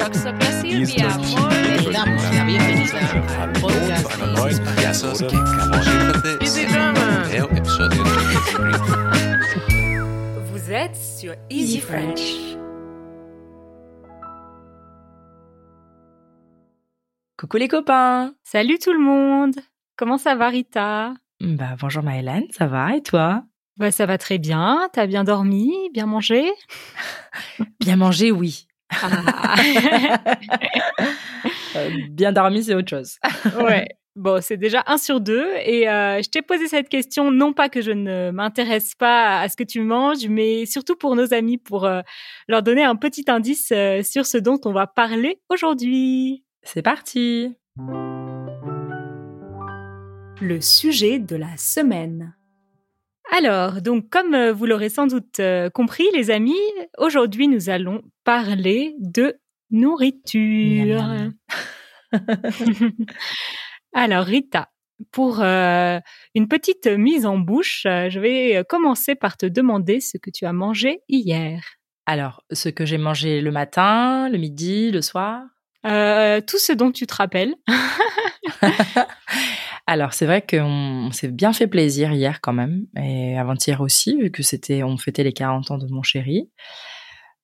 Hallo zu einer neuen Vous êtes sur Easy French. Coucou les copains. Salut tout le monde. Comment ça va Rita? Bah bonjour Maëlène, ça va? Et toi? Bah, Ça va très bien, t'as bien dormi, bien mangé? Bien mangé, oui. Ah. Euh, bien dormi, c'est autre chose. Ouais, bon c'est déjà un sur deux et euh, je t'ai posé cette question non pas que je ne m'intéresse pas à ce que tu manges, mais surtout pour nos amis, pour euh, leur donner un petit indice euh, sur ce dont on va parler aujourd'hui. C'est parti le sujet de la semaine. Alors, donc comme vous l'aurez sans doute compris, les amis, aujourd'hui nous allons parler de nourriture. Miam, Alors Rita, pour euh, une petite mise en bouche, euh, je vais commencer par te demander ce que tu as mangé hier. Alors, ce que j'ai mangé le matin, le midi, le soir? Euh, tout ce dont tu te rappelles. Alors, c'est vrai qu'on on s'est bien fait plaisir hier quand même, et avant-hier aussi, vu que c'était, on fêtait les 40 ans de mon chéri.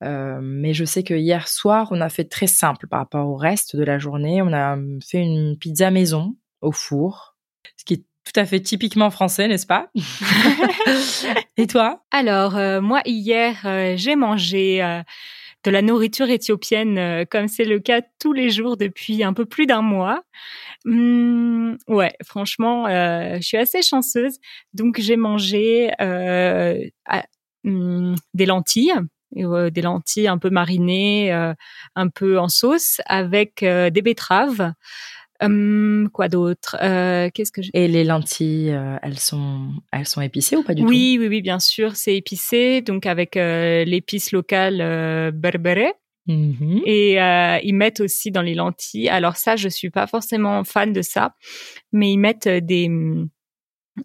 Euh, mais je sais que hier soir, on a fait très simple par rapport au reste de la journée. On a fait une pizza maison au four, ce qui est tout à fait typiquement français, n'est-ce pas? Et toi? Alors, euh, moi, hier, euh, j'ai mangé de la nourriture éthiopienne, comme c'est le cas tous les jours depuis un peu plus d'un mois. Hum, ouais, franchement, je suis assez chanceuse. Donc, j'ai mangé à- hum, des lentilles. Euh, des lentilles un peu marinées, euh, un peu en sauce, avec euh, des betteraves. Hum, quoi d'autre? Euh, Qu'est-ce que Et les lentilles, euh, elles sont, elles sont épicées ou pas du oui, oui, oui, bien sûr, c'est épicé, donc avec euh, l'épice locale euh, berbere. tout Mhm. Et euh, ils mettent aussi dans les lentilles. Alors ça, je suis pas forcément fan de ça, mais ils mettent des hum,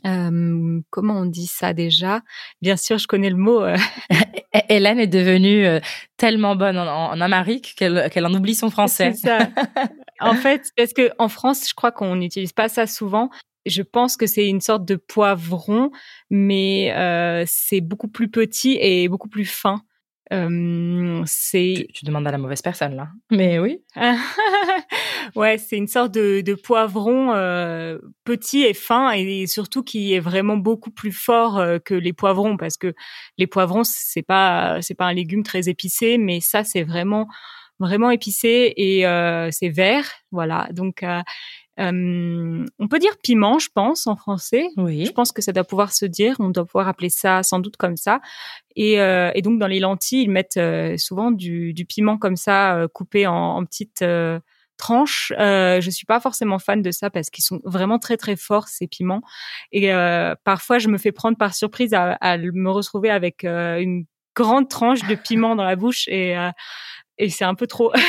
euh, comment on dit ça déjà? Bien sûr, je connais le mot. euh, Et- Hélène est devenue euh, tellement bonne en, amérique qu'elle en oublie son français. C'est ça. en fait, parce que en France, je crois qu'on n'utilise pas ça souvent. Je pense que c'est une sorte de poivron, mais euh, c'est beaucoup plus petit et beaucoup plus fin. Euh, c'est Tu, tu demandes à la mauvaise personne là. Mais oui. ouais, c'est une sorte de, de poivron euh, petit et fin et surtout qui est vraiment beaucoup plus fort euh, que les poivrons parce que les poivrons c'est pas c'est pas un légume très épicé mais ça c'est vraiment vraiment épicé et euh, c'est vert voilà donc euh, on peut dire piment je pense en français Oui. je pense que ça doit pouvoir se dire, on doit pouvoir appeler ça sans doute comme ça. Et, euh, et donc dans les lentilles, ils mettent euh, souvent du, du piment comme ça, euh, coupé en, en petites euh, tranches. Euh, je suis pas forcément fan de ça parce qu'ils sont vraiment très très forts ces piments. Et euh, parfois, je me fais prendre par surprise à, à me retrouver avec euh, une grande tranche de piment dans la bouche et euh, et c'est un peu trop.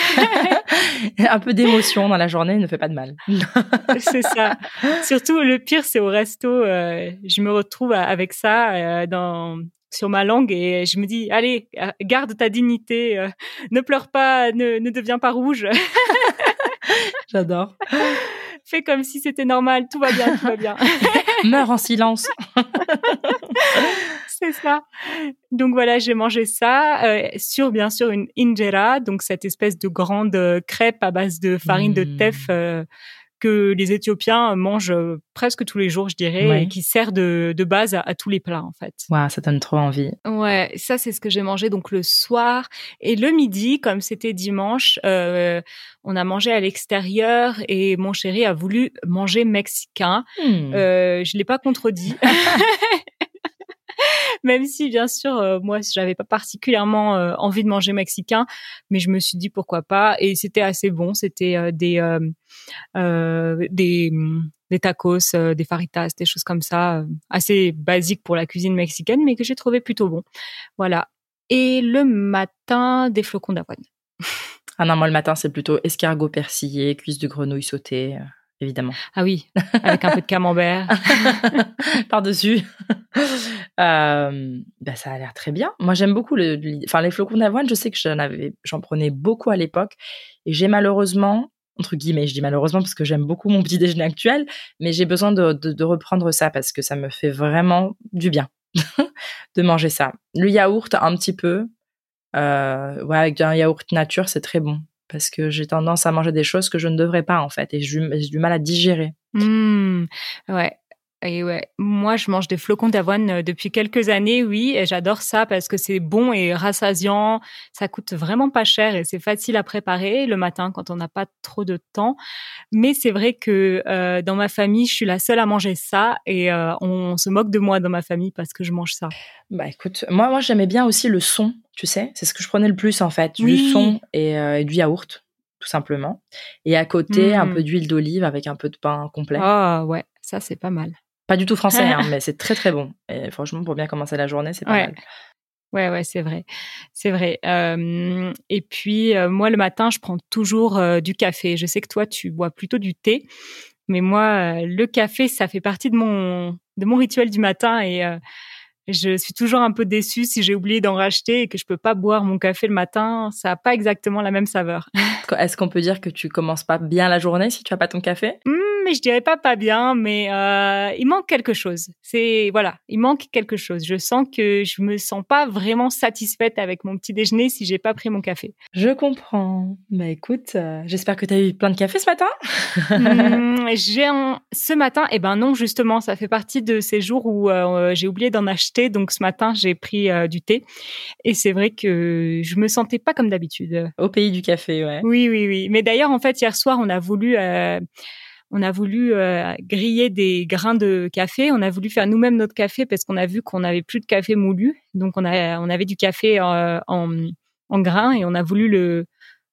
Un peu d'émotion dans la journée ne fait pas de mal. c'est ça. Surtout, le pire, c'est au resto. euh, je me retrouve avec ça euh, dans sur ma langue et je me dis allez euh, garde ta dignité euh, ne pleure pas ne, ne deviens pas rouge J'adore. fais comme si c'était normal tout va bien tout va bien Meurs en silence. c'est ça donc voilà j'ai mangé ça euh, sur bien sûr une injera donc cette espèce de grande euh, crêpe à base de farine de Mm. teff euh, que les Éthiopiens mangent euh, presque tous les jours, je dirais, Ouais. et qui sert de, de base à, à tous les plats, en fait. Waouh, ça donne trop envie. Ouais, ça c'est ce que j'ai mangé donc le soir et le midi, comme c'était dimanche, euh, on a mangé à l'extérieur et mon chéri a voulu manger mexicain. Hmm. Euh, je l'ai pas contredit. Même si, bien sûr, euh, moi, j'avais pas particulièrement euh, envie de manger mexicain, mais je me suis dit pourquoi pas. Et c'était assez bon. C'était euh, des euh, euh, des tacos, des faritas, des choses comme ça, assez basiques pour la cuisine mexicaine, mais que j'ai trouvé plutôt bon. Voilà. Et le matin, des flocons d'avoine. Ah non, moi le matin c'est plutôt escargot persillé, cuisse de grenouille sautée. Évidemment. Ah oui, avec un peu de camembert. Par-dessus. Euh, bah, ça a l'air très bien. Moi, j'aime beaucoup le, le- enfin, les flocons d'avoine. Je sais que j'en avais, j'en prenais beaucoup à l'époque. Et j'ai malheureusement, entre guillemets, je dis malheureusement parce que j'aime beaucoup mon petit déjeuner actuel, mais j'ai besoin de, de, de reprendre ça parce que ça me fait vraiment du bien de manger ça. Le yaourt, un petit peu. Euh, ouais, avec un yaourt nature, c'est très bon. Parce que j'ai tendance à manger des choses que je ne devrais pas, en fait. Et j'ai du mal à digérer. Hmm, ouais. Et ouais, moi je mange des flocons d'avoine euh, depuis quelques années, oui, et j'adore ça parce que c'est bon et rassasiant. Ça coûte vraiment pas cher et c'est facile à préparer le matin quand on n'a pas trop de temps. Mais c'est vrai que euh, dans ma famille, je suis la seule à manger ça et euh, on se moque de moi dans ma famille parce que je mange ça. Bah écoute, moi, moi j'aimais bien aussi le son, tu sais, c'est ce que je prenais le plus en fait, du Oui. son et, euh, et du yaourt, tout simplement. Et à côté, un Mm. peu d'huile d'olive avec un peu de pain complet. Ah ouais, ça c'est pas mal. Pas du tout français, hein, mais c'est très très bon. Et franchement, pour bien commencer la journée, c'est pas Ouais. mal. Ouais, ouais, c'est vrai, c'est vrai. Euh, et puis euh, moi le matin, je prends toujours euh, du café. Je sais que toi, tu bois plutôt du thé, mais moi, euh, le café, ça fait partie de mon de mon rituel du matin et je suis toujours un peu déçue si j'ai oublié d'en racheter et que je peux pas boire mon café le matin. Ça a pas exactement la même saveur. Est-ce qu'on peut dire que tu commences pas bien la journée si tu as pas ton café? Hmm, mais je dirais pas pas bien, mais euh, il manque quelque chose. C'est voilà, il manque quelque chose. Je sens que je me sens pas vraiment satisfaite avec mon petit déjeuner si j'ai pas pris mon café. Je comprends. Bah écoute, euh, j'espère que tu as eu plein de café ce matin. Hmm, j'ai un... ce matin, eh ben non justement, ça fait partie de ces jours où euh, j'ai oublié d'en acheter. Donc ce matin, j'ai pris du thé et c'est vrai que je me sentais pas comme d'habitude. Au pays du café, ouais. Oui, oui, oui. Mais d'ailleurs, en fait, hier soir, on a voulu, on a voulu euh, griller des grains de café. On a voulu faire nous-mêmes notre café parce qu'on a vu qu'on n'avait plus de café moulu. Donc, on a, on avait du café euh, en, en grains et on a voulu le,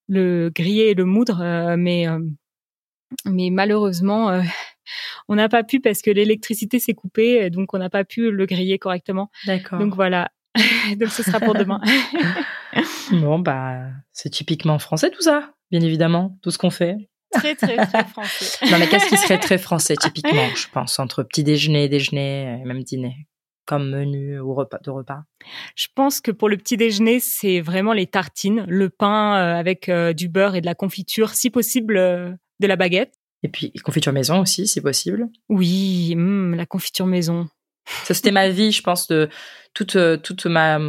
le griller et le moudre. euh, mais, euh, mais malheureusement, on n'a pas pu parce que l'électricité s'est coupée. Donc, on n'a pas pu le griller correctement. D'accord. Donc, voilà. donc, ce sera pour demain. Bon, bah, c'est typiquement français tout ça, bien évidemment, tout ce qu'on fait. Très, très, très français. Non, mais qu'est-ce qui serait très français, typiquement, je pense, entre petit déjeuner, déjeuner et même dîner, comme menu ou repas de repas? Je pense que pour le petit déjeuner, c'est vraiment les tartines, le pain euh, avec euh, du beurre et de la confiture, si possible euh, de la baguette. Et puis, confiture maison aussi, si possible. Oui, hum, la confiture maison. Ça, c'était ma vie, je pense, de toute, euh, toute ma.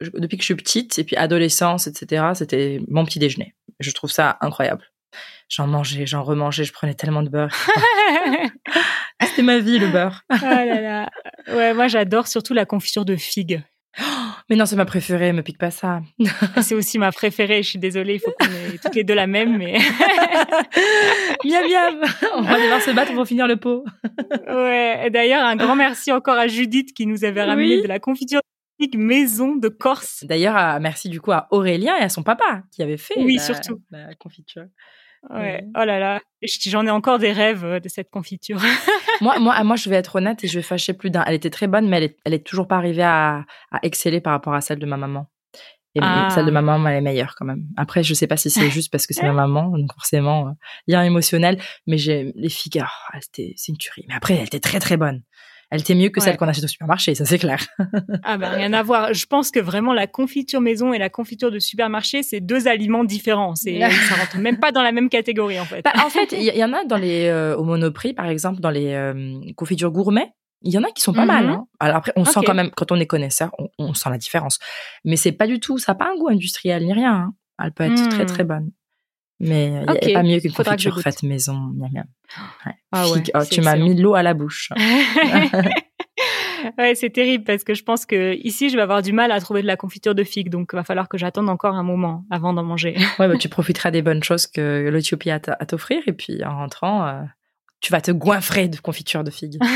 Depuis que je suis petite, et puis adolescence, etc., c'était mon petit déjeuner. Je trouve ça incroyable. J'en mangeais, j'en remangeais, je prenais tellement de beurre. C'était ma vie, le beurre. oh là là. Ouais, moi j'adore surtout la confiture de figue. Mais non, c'est ma préférée, me pique pas ça. C'est aussi ma préférée. Je suis désolée, il faut qu'on ait toutes les deux la même, mais miam miam On va devoir se battre pour finir le pot. ouais. D'ailleurs, un grand merci encore à Judith qui nous avait ramené Oui. de la confiture de figue maison de Corse. D'ailleurs, merci du coup à Aurélien et à son papa qui avait fait Oui, la, surtout. la confiture. Ouais. Oh là là. J'en ai encore des rêves euh, de cette confiture. moi, moi, moi, je vais être honnête et je vais fâcher plus d'un. Elle était très bonne, mais elle est, elle est toujours pas arrivée à, à exceller par rapport à celle de ma maman. Et Ah. celle de ma maman, elle est meilleure quand même. Après, je sais pas si c'est juste parce que c'est ma maman, donc forcément, euh, lien émotionnel. Mais j'ai les figues, oh, ah, c'était, c'est une tuerie. Mais après, elle était très très bonne. Elle était mieux que Ouais. celle qu'on achète au supermarché, ça c'est clair. Ah ben rien à voir. Je pense que vraiment la confiture maison et la confiture de supermarché, c'est deux aliments différents. C'est ça rentre même pas dans la même catégorie en fait. Bah, en fait, il y, y en a dans les euh, au Monoprix, par exemple, dans les euh, confitures gourmet. Il y en a qui sont pas Mhm. mal. Hein. Alors après, on sent quand même, quand on est connaisseur, on, on sent la différence. Mais c'est pas du tout, ça n'a pas un goût industriel ni rien. hein. Elle peut être Mhm. très très bonne. Mais il Ok. n'y a pas mieux qu'une que confiture faite maison. Miam, miam. Ouais. Ah ouais, Figue. Oh, tu m'as mis l'eau à la bouche. ouais, c'est terrible parce que je pense que ici je vais avoir du mal à trouver de la confiture de figue, donc il va falloir que j'attende encore un moment avant d'en manger. ouais, bah, tu profiteras des bonnes choses que l'Éthiopie a à t'offrir. Et puis en rentrant, euh, tu vas te goinfrer de confiture de figues.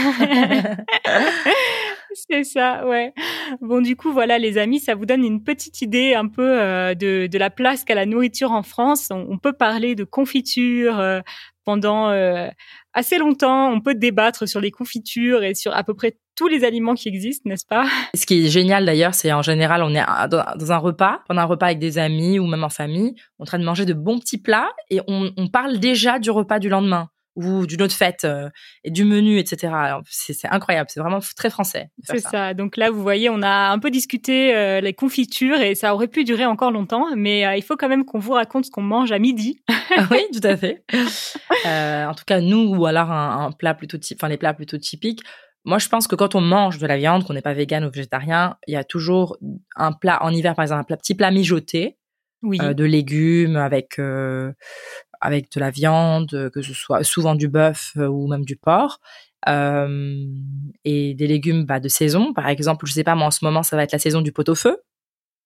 C'est ça, ouais. Bon, du coup, voilà, les amis, ça vous donne une petite idée un peu euh, de, de la place qu'a la nourriture en France. On, peut parler de confiture euh, pendant euh, assez longtemps. On peut débattre sur les confitures et sur à peu près tous les aliments qui existent, n'est-ce pas? Ce qui est génial d'ailleurs, c'est en général, on est dans un repas, pendant un repas avec des amis ou même en famille, on est en train de manger de bons petits plats et on, on parle déjà du repas du lendemain. Ou d'une autre fête euh, et du menu, etc. C'est incroyable, c'est vraiment très français. C'est ça. Donc là, vous voyez, on a un peu discuté euh, les confitures et ça aurait pu durer encore longtemps, mais euh, il faut quand même qu'on vous raconte ce qu'on mange à midi. oui, tout à fait. Euh, en tout cas, nous, ou alors un, un plat plutôt enfin les plats plutôt typiques. Moi, je pense que quand on mange de la viande, qu'on n'est pas vegan ou végétarien, il y a toujours un plat en hiver, par exemple, un plat, petit plat mijoté Oui. euh, de légumes avec euh, avec de la viande, que ce soit souvent du bœuf euh, ou même du porc. Euh, et des légumes bah, de saison, par exemple, je sais pas, moi en ce moment ça va être la saison du pot-au-feu,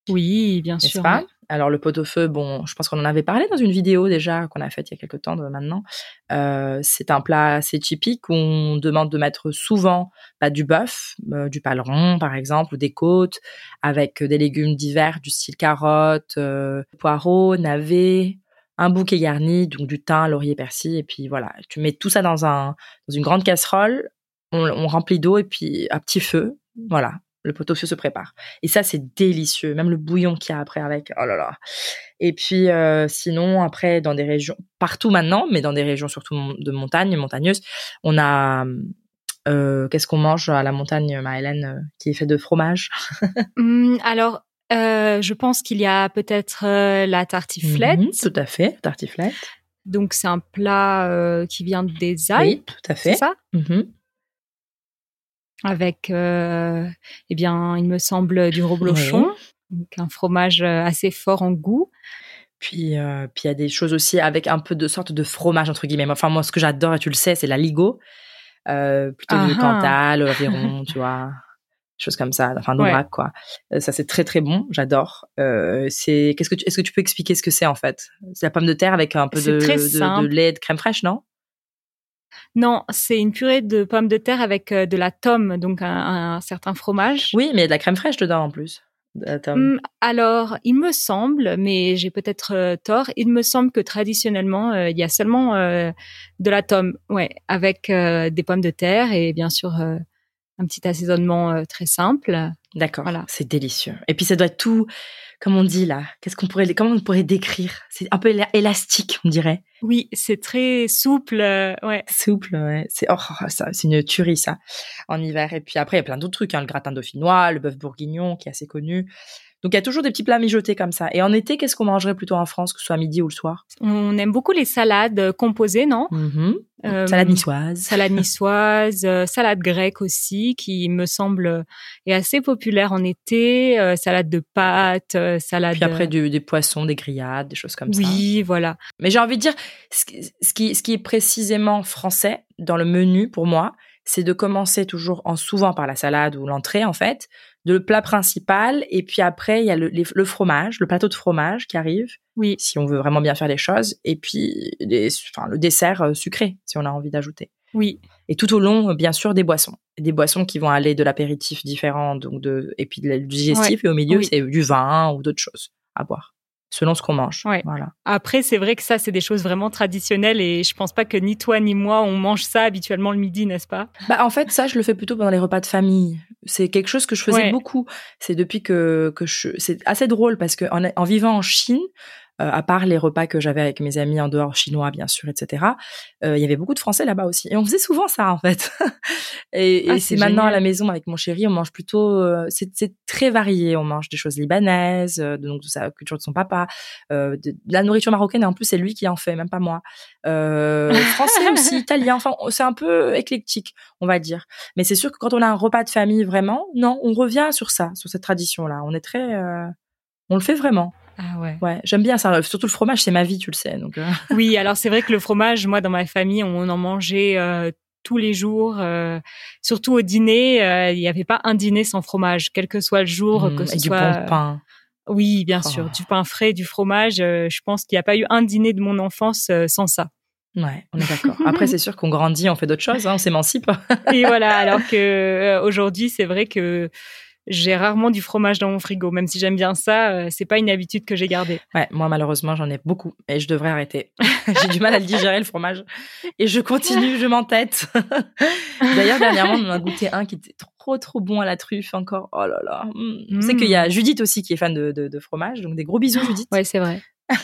oui, bien sûr. pas? Alors le pot-au-feu, bon, je pense qu'on en avait parlé dans une vidéo déjà qu'on a faite il y a quelques temps de maintenant. Euh, c'est un plat assez typique où on demande de mettre souvent bah, du bœuf, euh, du paleron par exemple, ou des côtes, avec des légumes divers du style carottes, euh, poireaux, navets, un bouquet garni, donc du thym, laurier, persil, et puis voilà, tu mets tout ça dans un dans une grande casserole, on, remplit d'eau et puis à petit feu, voilà, le pot-au-feu se prépare. Et ça, c'est délicieux. Même le bouillon qu'il y a après avec. Oh là là. Et puis, euh, sinon, après, dans des régions, partout maintenant, mais dans des régions surtout de montagne, montagneuses, on a, euh, qu'est-ce qu'on mange à la montagne, Maëlène, euh, qui est fait de fromage? Hum, alors, euh, je pense qu'il y a peut-être euh, la tartiflette. Mhm, Tout à fait, tartiflette. Donc, c'est un plat euh, qui vient des Alpes, Oui, tout à c'est fait. ça? Mhm. Avec, eh bien, il me semble du reblochon, donc un fromage assez fort en goût. Puis, euh, puis il y a des choses aussi avec un peu de sorte de fromage entre guillemets. Enfin moi, ce que j'adore et tu le sais, c'est la ligo, euh, plutôt du Ah ah. Cantal, Aveyron, tu vois, choses comme ça. Enfin d'Aubrac quoi. Euh, ça c'est très très bon, j'adore. Euh, c'est qu'est-ce que tu, est-ce que tu peux expliquer ce que c'est en fait? C'est la pomme de terre avec un peu de, de, de lait, de crème fraîche, non? Non, c'est une purée de pommes de terre avec euh, de la tome, donc un, un certain fromage. Oui, mais il y a de la crème fraîche dedans en plus. Hum, alors, il me semble, mais j'ai peut-être euh, tort, il me semble que traditionnellement, euh, il y a seulement de la tome, ouais, avec des pommes de terre et bien sûr un petit assaisonnement euh, très simple. D'accord. Voilà. C'est délicieux. Et puis ça doit être tout, comme on dit là. Qu'est-ce qu'on pourrait, comment on pourrait décrire? C'est un peu éla- élastique, on dirait. Oui, c'est très souple, euh, ouais. Souple, ouais. C'est oh, ça, c'est une tuerie ça en hiver. Et puis après, il y a plein d'autres trucs, hein, le gratin dauphinois, le bœuf bourguignon qui est assez connu. Donc il y a toujours des petits plats mijotés comme ça. Et en été, qu'est-ce qu'on mangerait plutôt en France, que ce soit à midi ou le soir? On aime beaucoup les salades euh, composées, non? Euh, Salade niçoise. Salade niçoise, euh, salade grecque aussi, qui me semble est assez populaire en été. euh, salade de pâtes, salade. Puis après du, des poissons, des grillades, des choses comme ça. oui, voilà. Mais j'ai envie de dire, ce qui, ce qui, ce qui est précisément français dans le menu pour moi, c'est de commencer toujours en souvent par la salade ou l'entrée en fait, le plat principal et puis après il y a le, les- le fromage, le plateau de fromage qui arrive Oui, si on veut vraiment bien faire les choses et puis les, enfin, le dessert euh, sucré si on a envie d'ajouter. oui. Et tout au long, euh, bien sûr, des boissons. Des boissons qui vont aller de l'apéritif différent donc de et puis de- du digestif et au milieu Oui. c'est du vin ou d'autres choses à boire selon ce qu'on mange. Ouais. Voilà. Après, c'est vrai que ça, c'est des choses vraiment traditionnelles et je pense pas que ni toi ni moi on mange ça habituellement le midi, n'est-ce pas? Bah, en fait, ça, je le fais plutôt pendant les repas de famille. C'est quelque chose que je faisais Ouais. beaucoup. C'est depuis que, que je, c'est assez drôle parce que en, en vivant en Chine, euh, à part les repas que j'avais avec mes amis en dehors chinois, bien sûr, etc., euh, il y avait beaucoup de Français là-bas aussi. Et on faisait souvent ça, en fait. et Ah, c'est c'est maintenant à la maison avec mon chéri, on mange plutôt, euh, c'est c'est très varié. On mange des choses libanaises, euh, donc de sa culture de son papa, euh, de, de la nourriture marocaine, et en plus, c'est lui qui en fait, même pas moi. Euh, français aussi, italien, enfin, c'est un peu éclectique, on va dire. Mais c'est sûr que quand on a un repas de famille, vraiment, non, on revient sur ça, sur cette tradition-là. On est très, euh, on le fait vraiment. Ah ouais. Ouais, j'aime bien ça. Surtout le fromage, c'est ma vie, tu le sais. Donc, euh, Oui, alors c'est vrai que le fromage, moi dans ma famille, on en mangeait euh, tous les jours, euh, surtout au dîner. Il n'y avait pas un dîner sans fromage, quel que soit le jour, que mm, ce et du soit. bon pain. Oui, bien Oh. sûr, du pain frais, du fromage. je pense qu'il n'y a pas eu un dîner de mon enfance sans ça. Ouais, on est d'accord. Après, c'est sûr qu'on grandit, on fait d'autres choses, hein, on s'émancipe. Et voilà, alors que aujourd'hui, c'est vrai que j'ai rarement du fromage dans mon frigo, même si j'aime bien ça, euh, c'est pas une habitude que j'ai gardée. Ouais, moi malheureusement j'en ai beaucoup et je devrais arrêter. J'ai du mal à le digérer le fromage et je continue, je m'entête. D'ailleurs dernièrement on en a goûté un qui était trop trop bon à la truffe encore. Oh là là. Mm. Je sais Mm. qu'il y a Judith aussi qui est fan de, de, de fromage, donc des gros bisous Judith. Ouais, c'est vrai.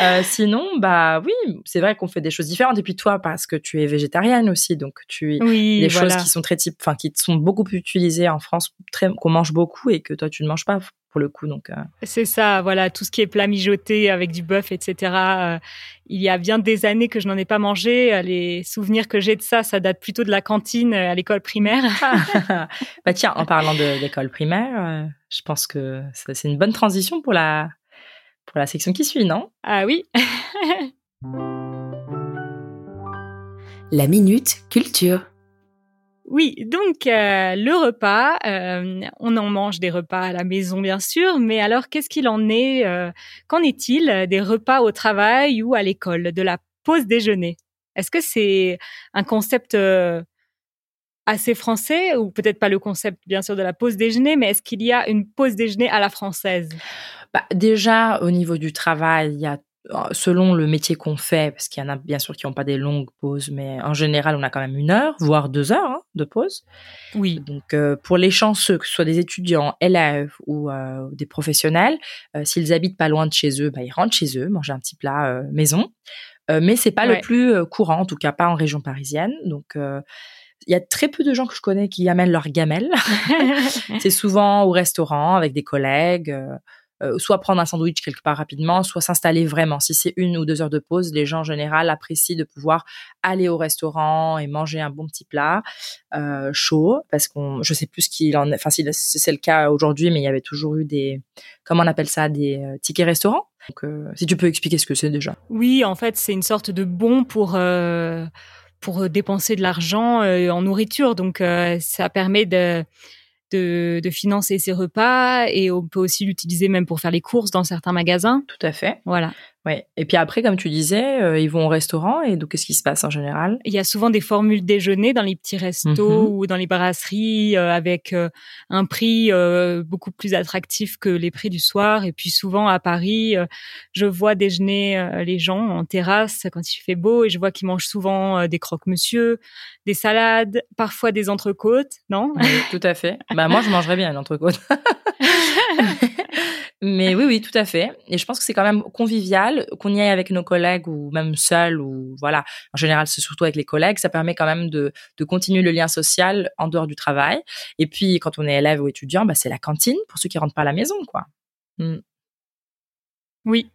Euh, sinon, bah oui, c'est vrai qu'on fait des choses différentes. Et puis toi, parce que tu es végétarienne aussi, donc tu Oui, des voilà. choses qui sont très type, enfin qui sont beaucoup plus utilisées en France, très qu'on mange beaucoup et que toi tu ne manges pas pour le coup. Donc euh, C'est ça, voilà, tout ce qui est plat mijoté avec du bœuf, etc. euh, il y a bien des années que je n'en ai pas mangé. Les souvenirs que j'ai de ça, ça date plutôt de la cantine à l'école primaire. bah tiens, en parlant de l'école primaire, je pense que c'est une bonne transition pour la pour la section qui suit, non? Ah oui, La minute culture. oui. Donc euh, le repas, euh, on en mange des repas à la maison, bien sûr. Mais alors, qu'est-ce qu'il en est euh, Qu'en est-il des repas au travail ou à l'école, de la pause déjeuner? Est-ce que c'est un concept euh, assez français ou peut-être pas le concept, bien sûr, de la pause déjeuner, mais est-ce qu'il y a une pause déjeuner à la française? Bah, déjà, au niveau du travail, il y a, selon le métier qu'on fait, parce qu'il y en a bien sûr qui n'ont pas des longues pauses, mais en général, on a quand même une heure, voire deux heures hein, de pause. Oui. Donc, euh, pour les chanceux, que ce soit des étudiants, élèves ou euh, des professionnels, euh, s'ils habitent pas loin de chez eux, bah, ils rentrent chez eux, manger un petit plat maison. Mais c'est pas Ouais. le plus courant, en tout cas pas en région parisienne. Donc, il y a très peu de gens que je connais qui amènent leur gamelle. c'est souvent au restaurant avec des collègues, euh, euh, soit prendre un sandwich quelque part rapidement, soit s'installer vraiment. Si c'est une ou deux heures de pause, les gens en général apprécient de pouvoir aller au restaurant et manger un bon petit plat euh, chaud, parce qu'on, je sais plus ce qu'il en, est- enfin si c'est le cas aujourd'hui, mais il y avait toujours eu des, comment on appelle ça, des tickets restaurants. Donc, euh, si tu peux expliquer ce que c'est déjà. Oui, en fait, c'est une sorte de bon pour pour euh, dépenser de l'argent euh, en nourriture. Donc, euh, ça permet de, de de financer ses repas et on peut aussi l'utiliser même pour faire les courses dans certains magasins. Tout à fait. Voilà. Ouais. Et puis après, comme tu disais, euh, ils vont au restaurant et donc qu'est-ce qui se passe en général? Il y a souvent des formules déjeuner dans les petits restos Mhm. ou dans les brasseries euh, avec euh, un prix beaucoup plus attractif que les prix du soir. Et puis souvent à Paris, je vois déjeuner les gens en terrasse quand il fait beau et je vois qu'ils mangent souvent des croque-monsieur, des salades, parfois des entrecôtes, non? Oui, tout à fait. Bah moi, je mangerais bien une entrecôte. Mais oui, oui, tout à fait. Et je pense que c'est quand même convivial qu'on y aille avec nos collègues ou même seul ou voilà. En général, c'est surtout avec les collègues. Ça permet quand même de, de continuer le lien social en dehors du travail. Et puis, quand on est élève ou étudiant, bah, c'est la cantine pour ceux qui rentrent pas à la maison, quoi. Mm. Oui,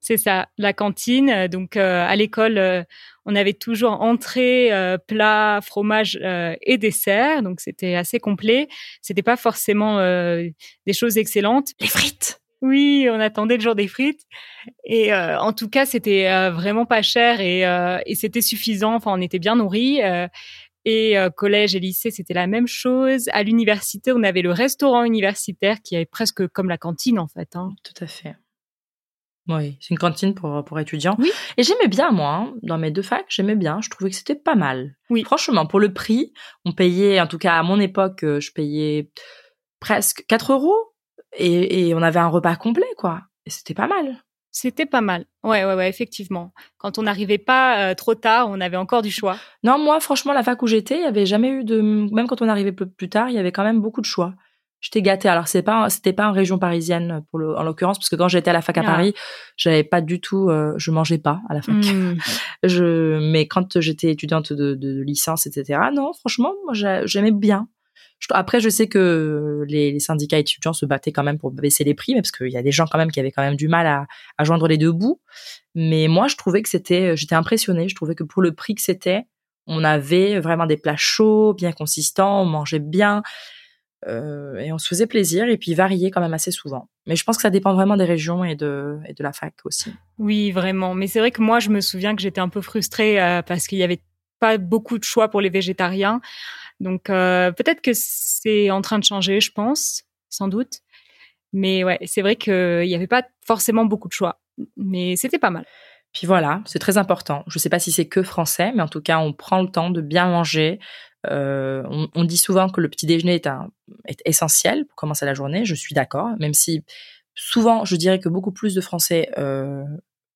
c'est ça, la cantine. Euh, Donc euh, à l'école, euh, on avait toujours entrée, euh, plat, fromage euh, et dessert. Donc c'était assez complet. C'était pas forcément euh, des choses excellentes. Les frites. Oui, on attendait le jour des frites. Et euh, en tout cas, c'était euh, vraiment pas cher et, euh, et c'était suffisant. Enfin, on était bien nourris. euh, et euh, collège et lycée, c'était la même chose. À l'université, on avait le restaurant universitaire qui est presque comme la cantine en fait. Hein. Tout à fait. Oui, c'est une cantine pour, pour étudiants. Oui. Et j'aimais bien, moi, hein, dans mes deux facs, j'aimais bien. Je trouvais que c'était pas mal. Oui. Franchement, pour le prix, on payait, en tout cas à mon époque, euh, je payais presque 4 euros et, et on avait un repas complet, quoi. Et c'était pas mal. C'était pas mal. Ouais, ouais, ouais, effectivement. Quand on n'arrivait pas euh, trop tard, on avait encore du choix. Non, moi, franchement, la fac où j'étais, il y avait jamais eu de, même quand on arrivait plus, plus tard, il y avait quand même beaucoup de choix. J'étais gâtée. Alors, c'est pas, c'était pas en région parisienne, pour le, en l'occurrence, parce que quand j'étais à la fac à Ah. Paris, j'avais pas du tout, euh, je mangeais pas à la fac. Hmm. Je, mais quand j'étais étudiante de, de, licence, etc., non, franchement, moi, j'a- j'aimais bien. Je- Après, je sais que les, les syndicats étudiants se battaient quand même pour baisser les prix, mais parce qu'il y a des gens quand même qui avaient quand même du mal à, à joindre les deux bouts. Mais moi, je trouvais que c'était, j'étais impressionnée. Je trouvais que pour le prix que c'était, on avait vraiment des plats chauds, bien consistants, on mangeait bien. Euh, et on se faisait plaisir et puis varier quand même assez souvent. Mais je pense que ça dépend vraiment des régions et de, et de la fac aussi. Oui, vraiment. Mais c'est vrai que moi, je me souviens que j'étais un peu frustrée euh, parce qu'il y avait pas beaucoup de choix pour les végétariens. Donc euh, peut-être que c'est en train de changer, je pense, sans doute. Mais ouais, c'est vrai qu'il n'y avait pas forcément beaucoup de choix. Mais c'était pas mal. Puis voilà, c'est très important. Je sais pas si c'est que français, mais en tout cas, on prend le temps de bien manger. Euh, on, dit souvent que le petit déjeuner est, essentiel pour commencer la journée. Je suis d'accord, même si souvent, je dirais que beaucoup plus de Français euh,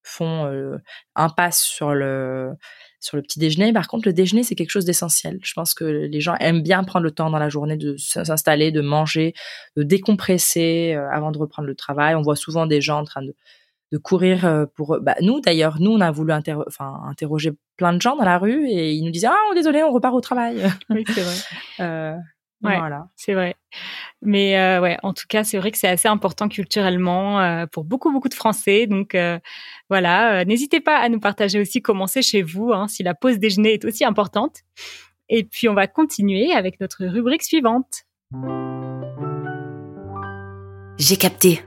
font euh, un pass sur le sur le petit déjeuner. Par contre, le déjeuner, c'est quelque chose d'essentiel. Je pense que les gens aiment bien prendre le temps dans la journée de s'installer, de manger, de décompresser euh, avant de reprendre le travail. On voit souvent des gens en train de de courir euh, pour. Bah, nous, d'ailleurs, nous, on a voulu inter- enfin, interroger plein de gens dans la rue et ils nous disaient Ah, oh, désolé, on repart au travail. Oui, c'est vrai. Euh, Ouais. Voilà. C'est vrai. Mais euh, ouais, en tout cas, c'est vrai que c'est assez important culturellement euh, pour beaucoup, beaucoup de Français. Donc euh, voilà, euh, n'hésitez pas à nous partager aussi comment c'est chez vous, hein, si la pause déjeuner est aussi importante. Et puis, on va continuer avec notre rubrique suivante. J'ai capté.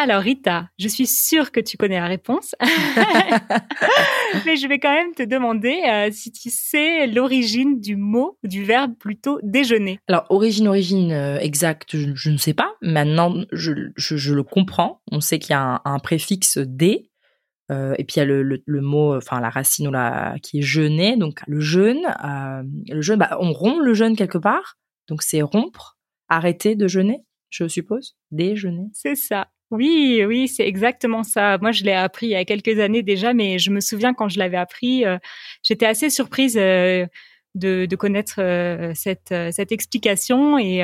Alors, Rita, je suis sûre que tu connais la réponse. Mais je vais quand même te demander euh, si tu sais l'origine du mot, du verbe plutôt déjeuner. Alors, origine, origine euh, exacte, je, je ne sais pas. Maintenant, je, je, je le comprends. On sait qu'il y a un, un préfixe D. euh, et puis il y a le, le, le mot, enfin la racine ou la, qui est jeûner. Donc le jeûne, le jeûne, bah, on rompt le jeûne quelque part. Donc c'est rompre, arrêter de jeûner, je suppose. Déjeuner. C'est ça. Oui, oui, c'est exactement ça. Moi, je l'ai appris il y a quelques années déjà, mais je me souviens quand je l'avais appris, euh, j'étais assez surprise euh, de, connaître euh, cette, cette explication et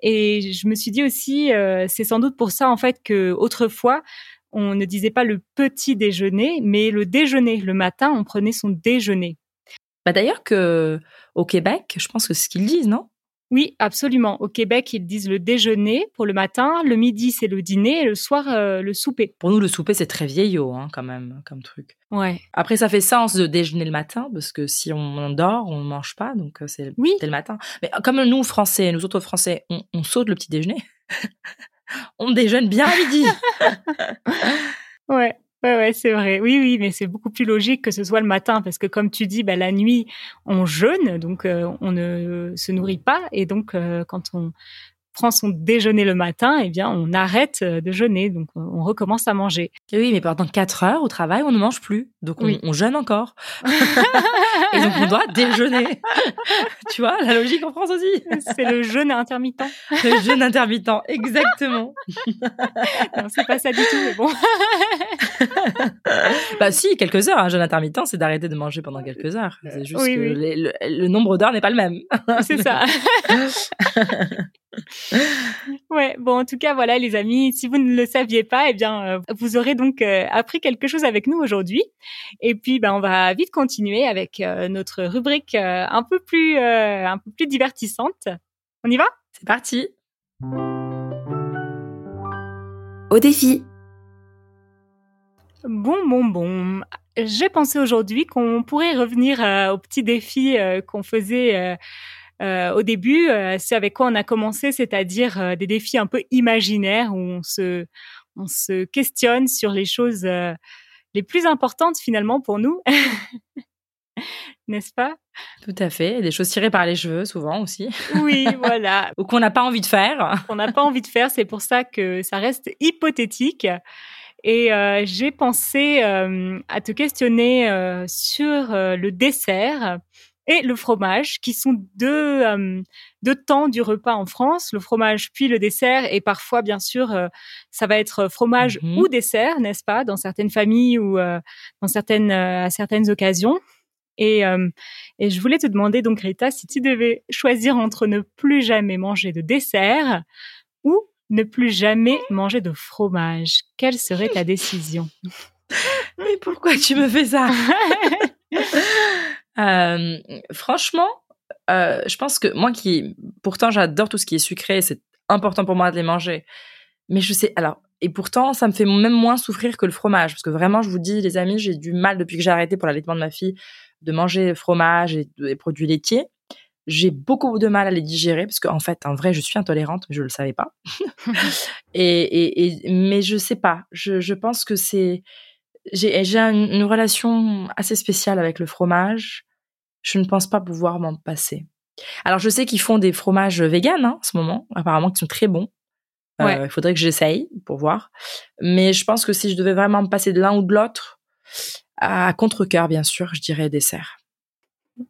et je me suis dit aussi, c'est sans doute pour ça en fait que autrefois on ne disait pas le petit déjeuner, mais le déjeuner. Le matin, on prenait son déjeuner. Bah d'ailleurs que au Québec, je pense que c'est ce qu'ils disent, non? Oui, absolument. Au Québec, ils disent le déjeuner pour le matin, le midi c'est le dîner et le soir euh, le souper. Pour nous, le souper c'est très vieillot, hein, quand même, comme truc. Ouais. Après, ça fait sens de déjeuner le matin parce que si on dort, on ne mange pas, donc euh, c'est Oui. le matin. Mais euh, comme nous Français, nous autres Français, on, on saute le petit déjeuner. on déjeune bien à midi. Ouais, ouais, ouais, c'est vrai. Oui, oui, mais c'est beaucoup plus logique que ce soit le matin parce que comme tu dis, bah, la nuit, on jeûne, donc euh, on ne se nourrit pas. Et donc, euh, quand on prend son déjeuner le matin, eh bien, on arrête euh, de jeûner, donc on, recommence à manger. oui, mais pendant 4 heures au travail, on ne mange plus, donc on, Oui. on jeûne encore. Et donc on doit déjeuner. tu vois, la logique en France aussi. c'est le jeûne intermittent. Le jeûne intermittent, exactement. Non, c'est pas ça du tout, mais bon. Bah si, quelques heures. Un jeûne intermittent, c'est d'arrêter de manger pendant quelques heures. C'est juste Oui, que oui. les- le, le nombre d'heures n'est pas le même. c'est ça. ouais, bon, en tout cas, voilà, les amis, si vous ne le saviez pas, eh bien, euh, vous aurez donc euh, appris quelque chose avec nous aujourd'hui. Et puis, ben, on va vite continuer avec euh, notre rubrique euh, un peu plus, euh, un peu plus divertissante. On y va? C'est parti. Au défi. Bon, bon, bon. J'ai pensé aujourd'hui qu'on pourrait revenir euh, au petit défi euh, qu'on faisait euh, au début. Euh, c'est avec quoi on a commencé, c'est-à-dire euh, des défis un peu imaginaires où on se, on se questionne sur les choses euh, les plus importantes finalement pour nous. N'est-ce pas? Tout à fait. Des choses tirées par les cheveux, souvent aussi. Oui, voilà. Ou qu'on n'a pas envie de faire. qu'on n'a pas envie de faire. C'est pour ça que ça reste hypothétique. Et euh, j'ai pensé euh, à te questionner euh, sur euh, le dessert et le fromage, qui sont deux, euh, deux temps du repas en France, le fromage puis le dessert. Et parfois, bien sûr, euh, ça va être fromage Mhm. ou dessert, n'est-ce pas, dans certaines familles ou euh, dans certaines, à certaines occasions. Et, et je voulais te demander, donc Rita, si tu devais choisir entre ne plus jamais manger de dessert ou ne plus jamais manger de fromage, quelle serait ta décision? Mais pourquoi tu me fais ça? Euh, Franchement, euh, je pense que moi qui, pourtant, j'adore tout ce qui est sucré, c'est important pour moi de les manger. Mais je sais, alors, et pourtant, ça me fait même moins souffrir que le fromage, parce que vraiment, je vous dis, les amis, j'ai du mal depuis que j'ai arrêté pour l'allaitement de ma fille de manger fromage et des produits laitiers. J'ai beaucoup de mal à les digérer parce qu'en fait, en vrai, je suis intolérante, mais je le savais pas. et, et, et, mais je sais pas. Je, je pense que c'est j'ai une, une relation assez spéciale avec le fromage. Je ne pense pas pouvoir m'en passer. Alors, je sais qu'ils font des fromages véganes hein, en ce moment, apparemment, qui sont très bons. Euh, Ouais. Il faudrait que j'essaye pour voir. Mais je pense que si je devais vraiment me passer de l'un ou de l'autre, à contre-cœur, bien sûr, je dirais dessert.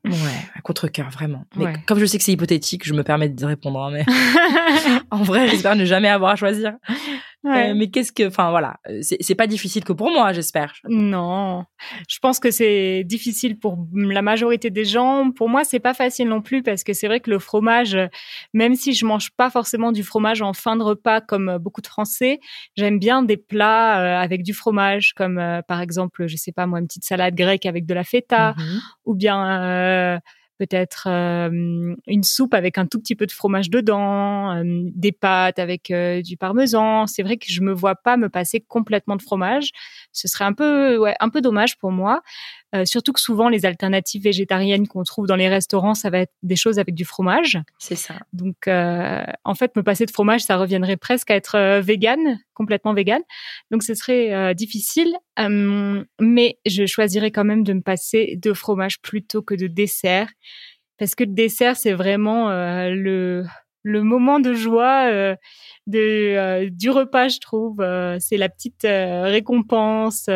Ouais, à contre-cœur, vraiment. Mais Ouais. comme je sais que c'est hypothétique, je me permets de répondre. hein, mais en vrai, j'espère ne jamais avoir à choisir. Ouais. Euh, mais qu'est-ce que, enfin voilà, euh, c'est pas difficile que pour moi, j'espère. Non, je pense que c'est difficile pour la majorité des gens. Pour moi, c'est pas facile non plus parce que c'est vrai que le fromage, euh, même si je mange pas forcément du fromage en fin de repas comme beaucoup de Français, j'aime bien des plats avec du fromage, comme euh, par exemple, je sais pas moi, une petite salade grecque avec de la feta, Mhm. ou bien euh, peut-être euh, une soupe avec un tout petit peu de fromage dedans, euh, des pâtes avec euh, du parmesan. C'est vrai que je me vois pas me passer complètement de fromage. Ce serait un peu, ouais, un peu dommage pour moi. Euh, surtout que souvent les alternatives végétariennes qu'on trouve dans les restaurants, ça va être des choses avec du fromage. C'est ça. Donc, euh, en fait, me passer de fromage, ça reviendrait presque à être euh, vegan, complètement vegan. Donc, ce serait difficile. Mais je choisirais quand même de me passer de fromage plutôt que de dessert. Parce que le dessert, c'est vraiment le, le moment de joie euh, de, euh, du repas, je trouve. Euh, c'est la petite récompense.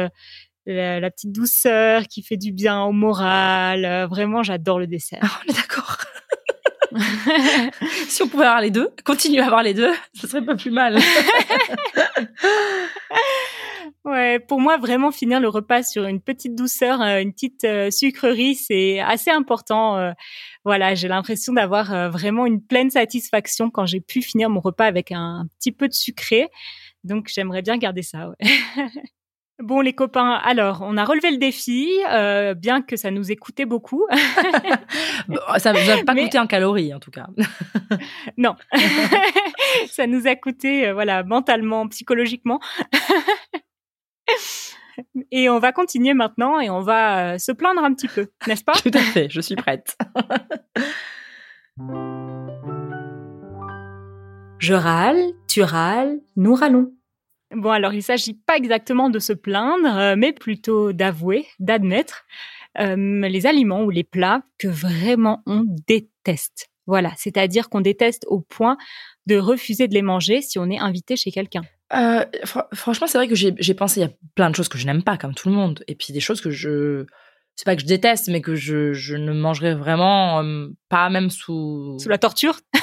La, la petite douceur qui fait du bien au moral. Euh, vraiment, j'adore le dessert. On est d'accord. si on pouvait avoir les deux, continuer à avoir les deux, ce serait pas plus mal. Ouais, pour moi, vraiment finir le repas sur une petite douceur, euh, une petite euh, sucrerie, c'est assez important. voilà, j'ai l'impression d'avoir vraiment une pleine satisfaction quand j'ai pu finir mon repas avec un petit peu de sucré. Donc, j'aimerais bien garder ça. Ouais. Bon, les copains, alors, on a relevé le défi, euh, bien que ça nous ait coûté beaucoup. Bon, ça ne va pas Mais- coûté en calories, en tout cas. non, ça nous a coûté, euh, voilà, mentalement, psychologiquement. et on va continuer maintenant et on va euh, se plaindre un petit peu, n'est-ce pas? Tout à fait, je suis prête. Je râle, tu râles, nous râlons. Bon, alors il s'agit pas exactement de se plaindre, euh, mais plutôt d'avouer, d'admettre euh, les aliments ou les plats que vraiment on déteste. Voilà, c'est-à-dire qu'on déteste au point de refuser de les manger si on est invité chez quelqu'un. Euh, fr- franchement, c'est vrai que j'ai pensé, il y a plein de choses que je n'aime pas, comme tout le monde. Et puis des choses que je. C'est pas que je déteste, mais que je, je ne mangerai vraiment euh, pas même sous, Sous la torture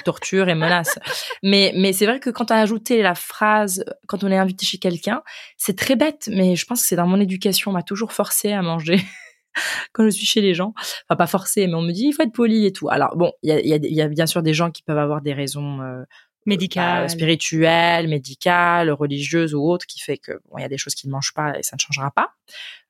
torture et menace. mais mais c'est vrai que quand on a ajouté la phrase quand on est invité chez quelqu'un, c'est très bête, mais je pense que c'est dans mon éducation, on m'a toujours forcé à manger quand je suis chez les gens. Enfin pas forcé, mais on me dit il faut être poli et tout. Alors bon, il y a, y a- y a bien sûr des gens qui peuvent avoir des raisons euh, médicale. bah, spirituelles, médicales, religieuses ou autres, qui fait que bon, il y a des choses qu'ils ne mangent pas et ça ne changera pas.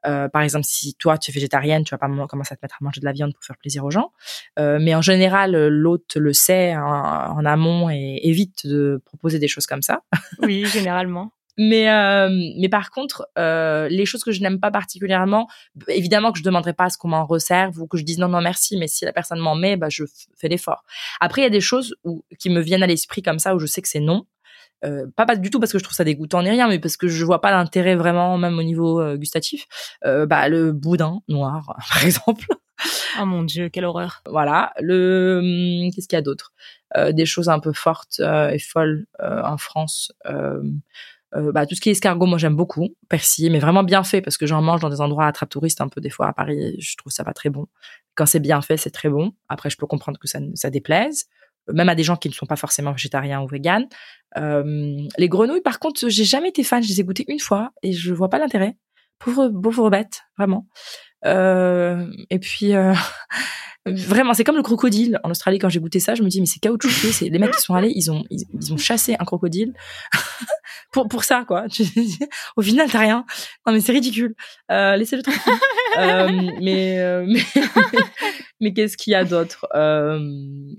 Euh, par exemple, si toi tu es végétarienne, tu vas pas commencer à te mettre à manger de la viande pour faire plaisir aux gens. Euh, mais en général, l'hôte le sait en, en amont et évite de proposer des choses comme ça. Oui, généralement. Mais euh, mais par contre, euh, les choses que je n'aime pas particulièrement, évidemment que je demanderai pas à ce qu'on m'en resserve ou que je dise non non merci, mais si la personne m'en met, bah je fais l'effort. Après, il y a des choses où, qui me viennent à l'esprit comme ça où je sais que c'est non. Euh, pas, pas du tout parce que je trouve ça dégoûtant ni rien, mais parce que je vois pas l'intérêt vraiment, même au niveau euh, gustatif. Euh, bah le boudin noir, par exemple. Oh mon dieu, quelle horreur. Voilà. Le hum, qu'est-ce qu'il y a d'autre? Euh, Des choses un peu fortes euh, et folles euh, en France. Euh, bah, tout ce qui est escargot, moi j'aime beaucoup. Persil, mais vraiment bien fait parce que j'en mange dans des endroits attrape touristes un peu des fois à Paris. Je trouve ça pas très bon. Quand c'est bien fait, c'est très bon. Après, je peux comprendre que ça, ça déplaise, même à des gens qui ne sont pas forcément végétariens ou véganes. Euh, les grenouilles, par contre, j'ai jamais été fan. Je les ai goûtées une fois et je vois pas l'intérêt. Pauvre, pauvre bête, vraiment. Euh, et puis, euh, vraiment, c'est comme le crocodile. En Australie, quand j'ai goûté ça, je me dis, mais c'est caoutchoucé. C'est les mecs qui sont allés, ils ont, ils, ils ont chassé un crocodile pour pour ça, quoi. Au final, t'as rien. Non, mais c'est ridicule. Euh, Laissez-le tranquille. Euh, mais, euh, mais, mais, mais qu'est-ce qu'il y a d'autre? Euh,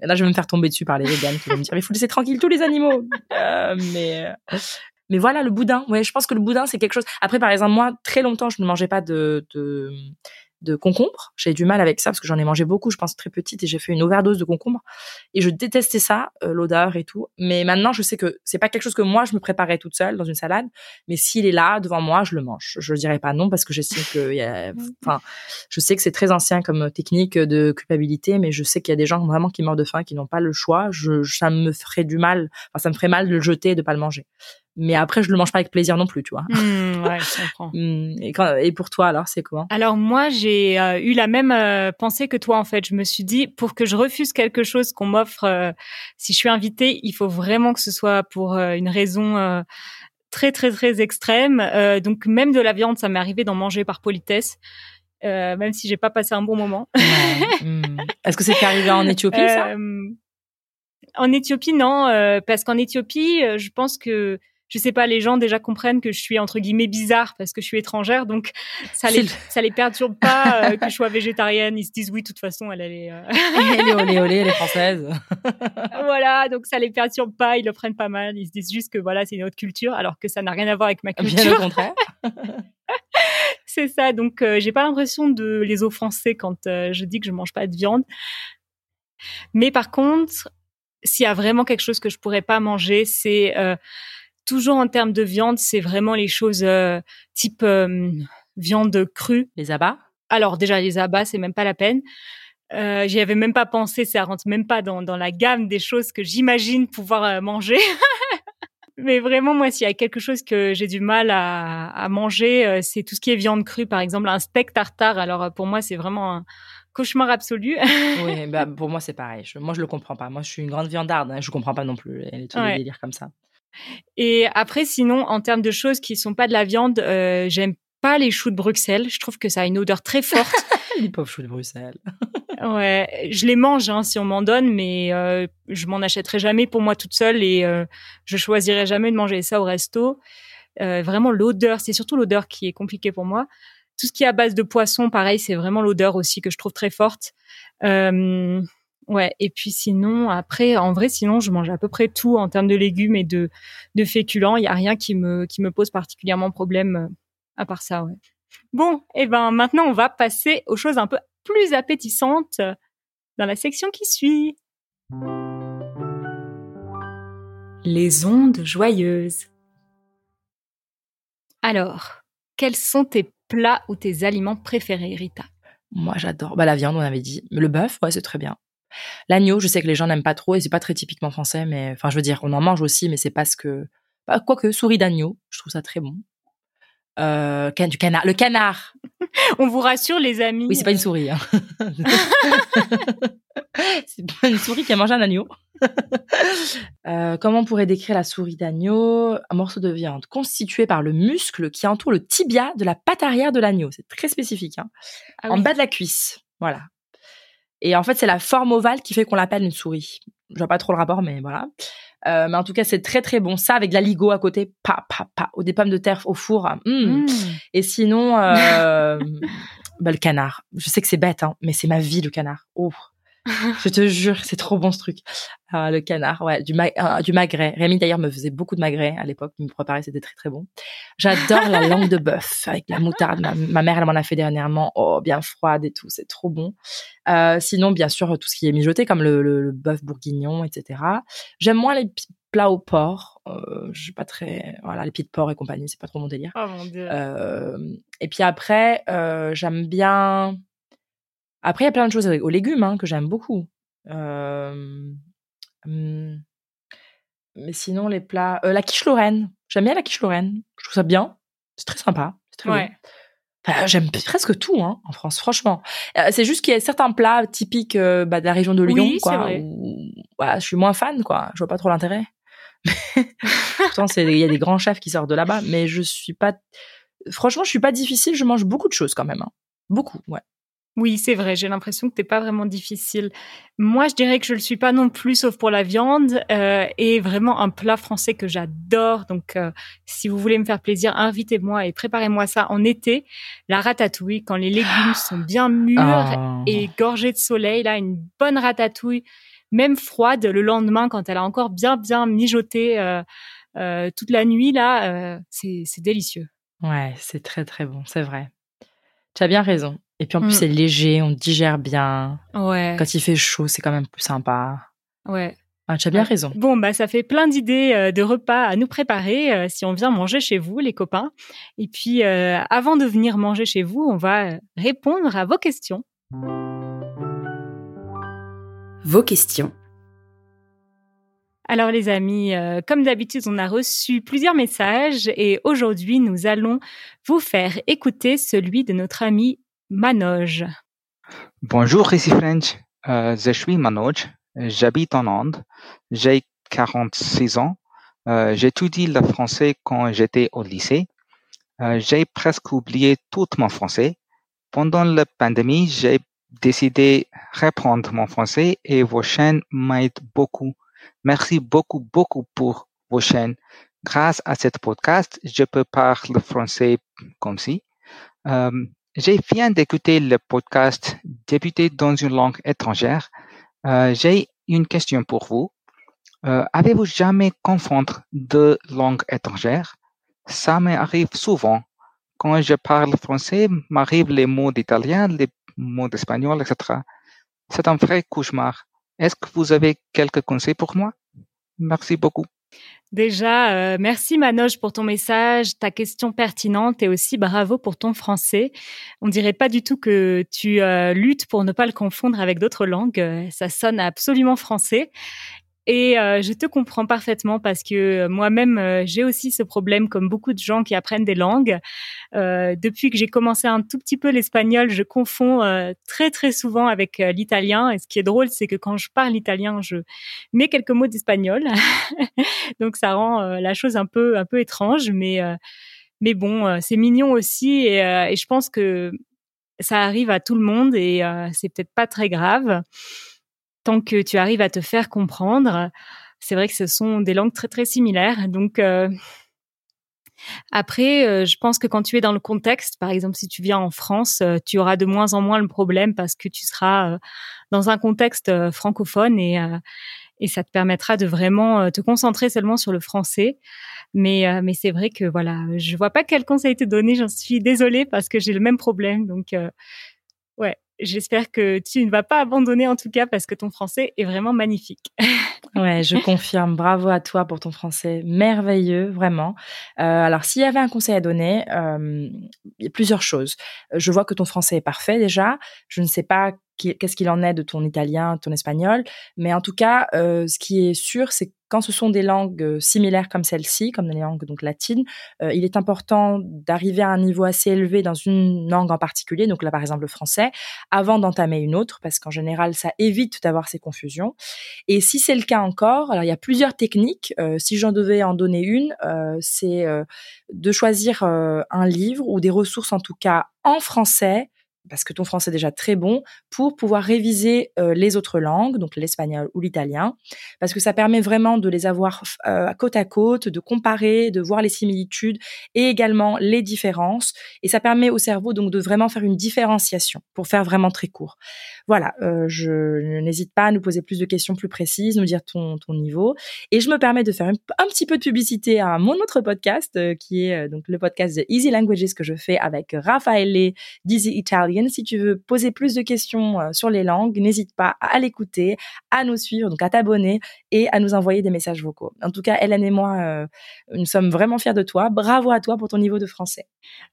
Là, je vais me faire tomber dessus par les véganes qui vont me dire, il faut laisser tranquille tous les animaux. Euh, mais mais voilà, le boudin. Ouais, je pense que le boudin, c'est quelque chose. Après, par exemple, moi, très longtemps, je ne mangeais pas de, de, de concombre. J'ai du mal avec ça parce que j'en ai mangé beaucoup, je pense, très petite et j'ai fait une overdose de concombre. Et je détestais ça, euh, l'odeur et tout. Mais maintenant, je sais que c'est pas quelque chose que moi, je me préparais toute seule dans une salade. Mais s'il est là, devant moi, je le mange. Je ne dirais pas non parce que j'estime que, y a, enfin, je sais que c'est très ancien comme technique de culpabilité, mais je sais qu'il y a des gens vraiment qui meurent de faim, qui n'ont pas le choix. Je, ça me ferait du mal, enfin, ça me ferait mal de le jeter et de pas le manger. Mais après, je le mange pas avec plaisir non plus, tu vois. Hmm, ouais, je comprends. Hmm, Et, quand- et pour toi, alors, c'est comment? Alors moi, j'ai euh, eu la même euh, pensée que toi en fait. Je me suis dit pour que je refuse quelque chose qu'on m'offre, euh, si je suis invitée, il faut vraiment que ce soit pour une raison très très très extrême. Donc même de la viande, ça m'est arrivé d'en manger par politesse, même si j'ai pas passé un bon moment. Hmm. Est-ce que c'est arrivé en Éthiopie, ça? En Éthiopie, non, euh, parce qu'en Éthiopie, euh, je pense que je sais pas, les gens déjà comprennent que je suis entre guillemets bizarre parce que je suis étrangère, donc ça les ça les perturbe pas euh, que je sois végétarienne. Ils se disent oui, de toute façon, elle, elle est euh, Elle est olé olé, elle est française. voilà, donc ça les perturbe pas, ils le prennent pas mal. Ils se disent juste que voilà, c'est une autre culture, alors que ça n'a rien à voir avec ma Bien au culture. contraire. c'est ça, donc euh, j'ai pas l'impression de les offenser quand euh, je dis que je mange pas de viande. Mais par contre, s'il y a vraiment quelque chose que je pourrais pas manger, c'est euh, toujours en termes de viande, c'est vraiment les choses euh, type euh, viande crue. Les abats? Alors déjà les abats, c'est même pas la peine. Euh, J'y avais même pas pensé, ça rentre même pas dans, dans la gamme des choses que j'imagine pouvoir euh, manger. Mais vraiment, moi, s'il y a quelque chose que j'ai du mal à, à manger, c'est tout ce qui est viande crue, par exemple un steak tartare. Alors pour moi, c'est vraiment un cauchemar absolu. Oui, bah, pour moi, c'est pareil. Je- moi, je le comprends pas. Moi, je suis une grande viandarde. Hein. Je comprends pas non plus les, tous les délires comme ça. Et après, sinon, en termes de choses qui sont pas de la viande, euh, j'aime pas les choux de Bruxelles. Je trouve que ça a une odeur très forte. Les pauvres choux de Bruxelles. Ouais, je les mange hein, si on m'en donne, mais euh, je m'en achèterai jamais pour moi toute seule et euh, je choisirai jamais de manger ça au resto. Vraiment l'odeur, c'est surtout l'odeur qui est compliquée pour moi. Tout ce qui est à base de poisson, pareil, c'est vraiment l'odeur aussi que je trouve très forte. Ouais, et puis sinon, après, en vrai, sinon, je mange à peu près tout en termes de légumes et de, de féculents. Il y a rien qui me qui me pose particulièrement problème euh, à part ça. Ouais. Bon, et ben maintenant, on va passer aux choses un peu plus appétissantes euh, dans la section qui suit. Les ondes joyeuses. Alors, quels sont tes plats ou tes aliments préférés, Rita? Moi, j'adore. Bah, la viande, on avait dit. Le bœuf, ouais, c'est très bien. L'agneau, je sais que les gens n'aiment pas trop et c'est pas très typiquement français, mais enfin, je veux dire, on en mange aussi, mais c'est pas ce que. Bah, quoique, souris d'agneau, je trouve ça très bon. Euh, can- du canard. Le canard. On vous rassure, les amis. Oui, c'est pas une souris. Hein. c'est pas une souris qui a mangé un agneau. Euh, comment on pourrait décrire la souris d'agneau? Un morceau de viande constitué par le muscle qui entoure le tibia de la patte arrière de l'agneau. C'est très spécifique. Hein. Ah en bas de la cuisse. Voilà. Et en fait, c'est la forme ovale qui fait qu'on l'appelle une souris. Je vois pas trop le rapport, mais voilà. Euh, mais en tout cas, c'est très très bon. Ça avec de la ligo à côté, pa pa pa, ou des pommes de terre au four. mm. Mmh. Et sinon, euh, bah, le canard. Je sais que c'est bête, hein, mais c'est ma vie le canard. Oh, je te jure, c'est trop bon ce truc. Ah, le canard, ouais, du, ma- euh, du magret. Rémi d'ailleurs me faisait beaucoup de magret à l'époque, il me préparait, c'était très très bon. J'adore la langue de bœuf avec la moutarde. Ma, ma mère, elle m'en a fait dernièrement. Oh, bien froide et tout, c'est trop bon. Euh, sinon, bien sûr, tout ce qui est mijoté, comme le, le, le bœuf bourguignon, etc. J'aime moins les plats au porc. Euh, je suis pas très, voilà, les pieds de porc et compagnie, c'est pas trop mon délire. Oh mon dieu. Et puis après, j'aime bien. Après, il y a plein de choses aux légumes hein, que j'aime beaucoup. Euh, hum, Mais sinon, les plats. euh, la quiche lorraine. J'aime bien la quiche lorraine. Je trouve ça bien. C'est très sympa. C'est très ouais. bon. Enfin, j'aime presque tout hein, en France, franchement. Euh, c'est juste qu'il y a certains plats typiques euh, bah, de la région de Lyon, Oui, c'est quoi. vrai. Où, je suis moins fan, quoi. Je vois pas trop l'intérêt. Pourtant, c'est- il y a des grands chefs qui sortent de là-bas, mais je suis pas. Franchement, je suis pas difficile. Je mange beaucoup de choses quand même. hein. Beaucoup, ouais. Oui, c'est vrai. J'ai l'impression que t'es pas vraiment difficile. Moi, je dirais que je le suis pas non plus, sauf pour la viande. euh, et vraiment un plat français que j'adore. Donc, euh, si vous voulez me faire plaisir, invitez-moi et préparez-moi ça en été. La ratatouille, quand les légumes sont bien mûrs Ah. et gorgés de soleil, là, une bonne ratatouille, même froide, le lendemain, quand elle a encore bien, bien mijoté euh, toute la nuit, là, c'est c'est délicieux. Ouais, c'est très très bon, c'est vrai. Tu as bien raison. Et puis en plus, Mm. c'est léger, on digère bien. Ouais, Quand il fait chaud, c'est quand même plus sympa. ouais. Ah, tu as bien Ouais. raison. Bon, bah, ça fait plein d'idées euh, de repas à nous préparer euh, si on vient manger chez vous, les copains. Et puis, euh, avant de venir manger chez vous, on va répondre à vos questions. Vos questions. Alors les amis, euh, comme d'habitude, on a reçu plusieurs messages et aujourd'hui, nous allons vous faire écouter celui de notre ami Manoj. Bonjour, ici French. Euh, je suis Manoj. J'habite en Inde. J'ai 46 ans. Euh, J'étudie le français quand j'étais au lycée. Euh, j'ai presque oublié tout mon français. Pendant la pandémie, j'ai décidé de reprendre mon français et vos chaînes m'aident beaucoup. Merci beaucoup, beaucoup pour vos chaînes. Grâce à cette podcast, je peux parler français comme si. Euh, j'ai viens d'écouter le podcast Débuter dans une langue étrangère. Euh, j'ai une question pour vous. Euh, Avez-vous jamais confondre deux langues étrangères? Ça m'arrive souvent. Quand je parle français, m'arrivent les mots d'italien, les mots d'espagnol, etc. C'est un vrai cauchemar. Est-ce que vous avez quelques conseils pour moi? Merci beaucoup. Déjà, euh, merci Manoj pour ton message, ta question pertinente et aussi bravo pour ton français. On dirait pas du tout que tu euh, luttes pour ne pas le confondre avec d'autres langues. Euh, Ça sonne absolument français. Et euh, je te comprends parfaitement parce que moi-même, euh, j'ai aussi ce problème, comme beaucoup de gens qui apprennent des langues. Euh, depuis que j'ai commencé un tout petit peu l'espagnol, je confonds euh, très très souvent avec euh, l'italien. Et ce qui est drôle, c'est que quand je parle italien, je mets quelques mots d'espagnol. Donc ça rend euh, la chose un peu un peu étrange, mais euh, mais bon, euh, c'est mignon aussi. Et, euh, et je pense que ça arrive à tout le monde et euh, c'est peut-être pas très grave tant que tu arrives à te faire comprendre. C'est vrai que ce sont des langues très très similaires. Donc euh, après, euh, je pense que quand tu es dans le contexte, par exemple si tu viens en France, euh, tu auras de moins en moins le problème parce que tu seras euh, dans un contexte francophone et et ça te permettra de vraiment te concentrer seulement sur le français. Mais mais c'est vrai que voilà, je vois pas quel conseil te donner. J'en suis désolée parce que j'ai le même problème. Donc ouais, j'espère que tu ne vas pas abandonner en tout cas parce que ton français est vraiment magnifique. Ouais, je confirme. Bravo à toi pour ton français merveilleux, vraiment. Euh, alors, s'il y avait un conseil à donner, euh, il y a plusieurs choses. Je vois que ton français est parfait déjà. Je ne sais pas qu'est-ce qu'il en est de ton italien, ton espagnol, mais en tout cas, euh, ce qui est sûr, c'est que quand ce sont des langues euh, similaires comme celle-ci, comme les langues donc latines, euh, il est important d'arriver à un niveau assez élevé dans une langue en particulier, donc là par exemple le français, avant d'entamer une autre, parce qu'en général, ça évite d'avoir ces confusions. Et si c'est le cas encore, alors il y a plusieurs techniques. Si j'en devais en donner une, c'est de choisir un livre ou des ressources en tout cas en français parce que ton français est déjà très bon, pour pouvoir réviser euh, les autres langues, donc l'espagnol ou l'italien, parce que ça permet vraiment de les avoir euh, côte à côte, de comparer, de voir les similitudes et également les différences, et ça permet au cerveau donc de vraiment faire une différenciation, pour faire vraiment très court. Voilà, euh, je n'hésite pas à nous poser plus de questions plus précises, nous dire ton, ton niveau, et je me permets de faire un, petit peu de publicité à mon autre podcast, qui est donc le podcast de Easy Languages que je fais avec Raffaele d'Easy Italian. Si tu veux poser plus de questions euh, sur les langues, n'hésite pas à l'écouter, à nous suivre, donc à t'abonner et à nous envoyer des messages vocaux. En tout cas, Hélène et moi, euh, nous sommes vraiment fiers de toi. Bravo à toi pour ton niveau de français.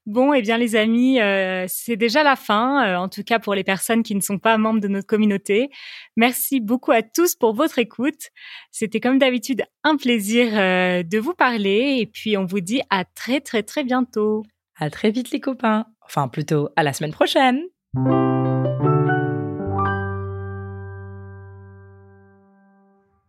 Bon, eh bien les amis, euh, c'est déjà la fin, euh, en tout cas pour les personnes qui ne sont pas membres de notre communauté. Merci beaucoup à tous pour votre écoute. C'était comme d'habitude un plaisir euh, de vous parler et puis on vous dit à très très très bientôt. À très vite les copains. Enfin, plutôt à la semaine prochaine.